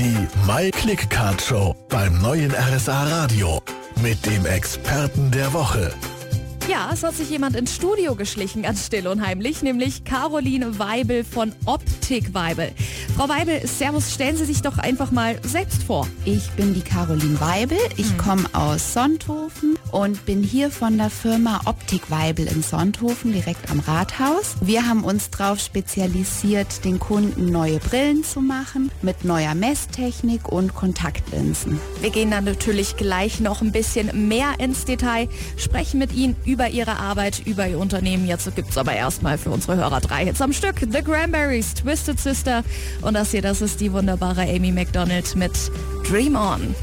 Die My Click Card Show beim neuen RSA Radio mit dem Experten der Woche. Ja, es hat sich jemand ins Studio geschlichen, ganz still und heimlich, nämlich Caroline Weibel von Optik Weibel. Frau Weibel, Servus, stellen Sie sich doch einfach mal selbst vor. Ich bin die Caroline Weibel, ich komme aus Sonthofen und bin hier von der Firma Optik Weibel in Sonthofen, direkt am Rathaus. Wir haben uns darauf spezialisiert, den Kunden neue Brillen zu machen, mit neuer Messtechnik und Kontaktlinsen. Wir gehen dann natürlich gleich noch ein bisschen mehr ins Detail, sprechen mit Ihnen über Ihre Arbeit, über Ihr Unternehmen. Jetzt gibt's aber erstmal für unsere Hörer drei Hits am Stück. The Cranberries, Twisted Sister und das hier, das ist die wunderbare Amy McDonald mit Dream On.